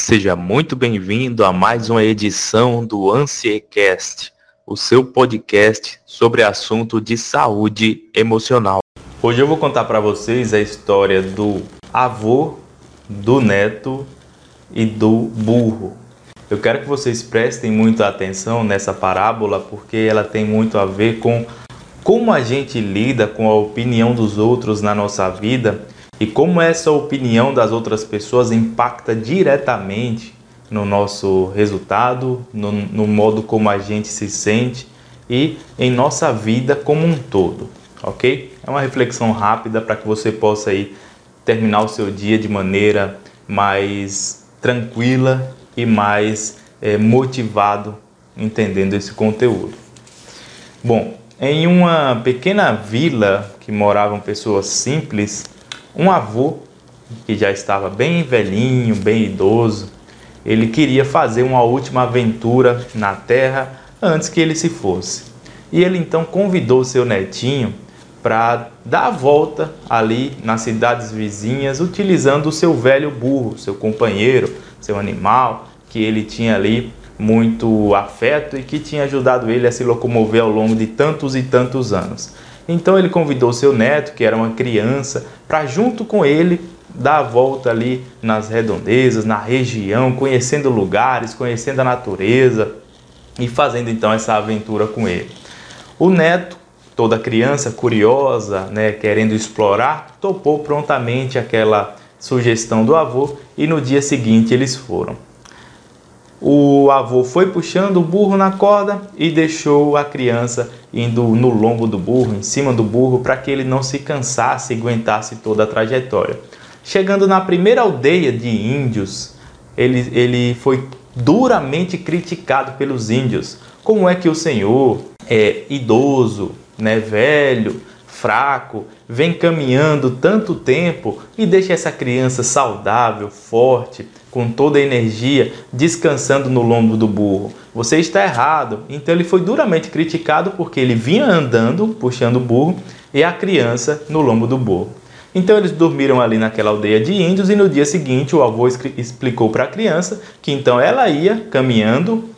Seja muito bem-vindo a mais uma edição do Ansiecast, o seu podcast sobre assunto de saúde emocional. Hoje eu vou contar para vocês a história do avô, do neto e do burro. Eu quero que vocês prestem muita atenção nessa parábola porque ela tem muito a ver com como a gente lida com a opinião dos outros na nossa vida e como essa opinião das outras pessoas impacta diretamente no nosso resultado, no, no modo como a gente se sente e em nossa vida como um todo, ok? É uma reflexão rápida para que você possa aí terminar o seu dia de maneira mais tranquila e mais é, motivado entendendo esse conteúdo. Bom, em uma pequena vila que moravam pessoas simples, um avô que já estava bem velhinho, bem idoso, ele queria fazer uma última aventura na terra antes que ele se fosse. E ele então convidou seu netinho para dar a volta ali nas cidades vizinhas, utilizando o seu velho burro, seu companheiro, seu animal, que ele tinha ali muito afeto e que tinha ajudado ele a se locomover ao longo de tantos e tantos anos. Então ele convidou seu neto, que era uma criança, para junto com ele dar a volta ali nas redondezas, na região, conhecendo lugares, conhecendo a natureza e fazendo então essa aventura com ele. O neto, toda criança curiosa, né, querendo explorar, topou prontamente aquela sugestão do avô e no dia seguinte eles foram. O avô foi puxando o burro na corda e deixou a criança indo no lombo do burro, em cima do burro, para que ele não se cansasse e aguentasse toda a trajetória. Chegando na primeira aldeia de índios, ele, ele foi duramente criticado pelos índios. Como é que o Senhor é idoso, né, velho, fraco, vem caminhando tanto tempo e deixa essa criança saudável, forte, com toda a energia, descansando no lombo do burro. Você está errado. Então ele foi duramente criticado porque ele vinha andando, puxando o burro, e a criança no lombo do burro. Então eles dormiram ali naquela aldeia de índios e no dia seguinte o avô explicou para a criança que então ela ia caminhando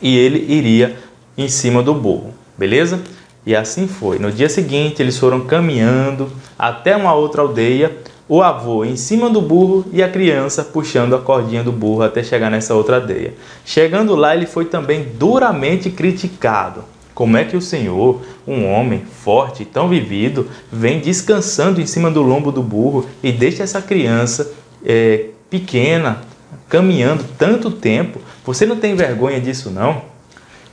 e ele iria em cima do burro, beleza? E assim foi. No dia seguinte eles foram caminhando até uma outra aldeia o avô em cima do burro e a criança puxando a cordinha do burro até chegar nessa outra aldeia. Chegando lá, ele foi também duramente criticado. Como é que o Senhor, um homem forte e tão vivido, vem descansando em cima do lombo do burro e deixa essa criança é, pequena caminhando tanto tempo? Você não tem vergonha disso, não?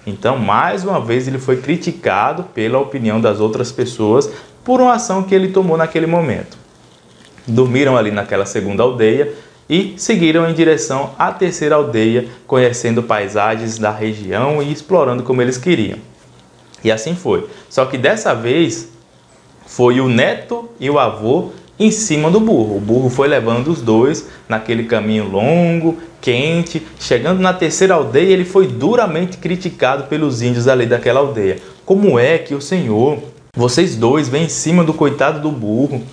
Então, mais uma vez, ele foi criticado pela opinião das outras pessoas por uma ação que ele tomou naquele momento dormiram ali naquela segunda aldeia e seguiram em direção à terceira aldeia, conhecendo paisagens da região e explorando como eles queriam. E assim foi. Só que dessa vez foi o neto e o avô em cima do burro. O burro foi levando os dois naquele caminho longo, quente. Chegando na terceira aldeia, ele foi duramente criticado pelos índios ali daquela aldeia. Como é que o Senhor, vocês dois, vêm em cima do coitado do burro?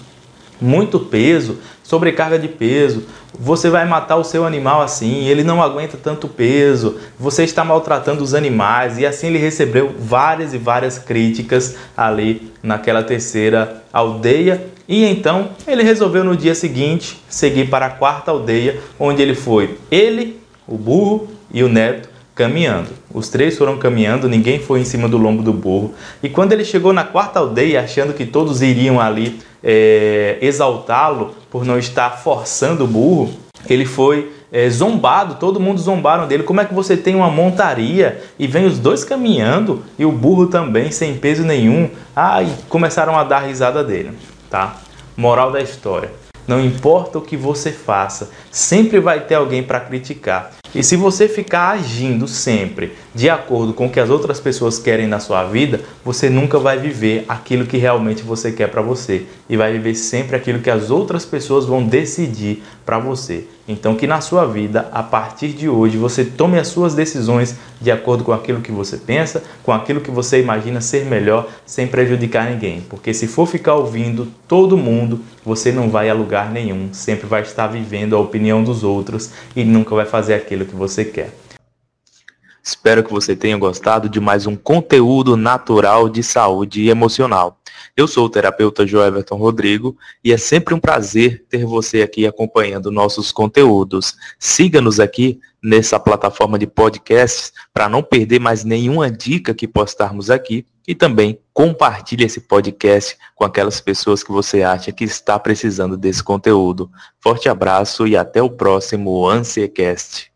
Muito peso, sobrecarga de peso, você vai matar o seu animal assim, ele não aguenta tanto peso, você está maltratando os animais, e assim ele recebeu várias e várias críticas ali naquela terceira aldeia. E então ele resolveu no dia seguinte seguir para a quarta aldeia, onde ele foi ele, o burro e o neto caminhando. Os três foram caminhando, ninguém foi em cima do lombo do burro. E quando ele chegou na quarta aldeia, achando que todos iriam ali é, exaltá-lo por não estar forçando o burro, ele foi é, zombado, todo mundo zombaram dele. Como é que você tem uma montaria e vem os dois caminhando e o burro também sem peso nenhum? Ah, e começaram a dar risada dele, tá? Moral da história. Não importa o que você faça, sempre vai ter alguém para criticar. E se você ficar agindo sempre de acordo com o que as outras pessoas querem na sua vida, você nunca vai viver aquilo que realmente você quer para você e vai viver sempre aquilo que as outras pessoas vão decidir para você. Então que na sua vida, a partir de hoje, você tome as suas decisões de acordo com aquilo que você pensa, com aquilo que você imagina ser melhor, sem prejudicar ninguém. Porque se for ficar ouvindo todo mundo, você não vai a lugar nenhum, sempre vai estar vivendo a opinião dos outros e nunca vai fazer aquilo que você quer. Espero que você tenha gostado de mais um conteúdo natural de saúde emocional. Eu sou o terapeuta Joeverton Rodrigo e é sempre um prazer ter você aqui acompanhando nossos conteúdos. Siga-nos aqui nessa plataforma de podcasts para não perder mais nenhuma dica que postarmos aqui e também compartilhe esse podcast com aquelas pessoas que você acha que está precisando desse conteúdo. Forte abraço e até o próximo Ansiecast.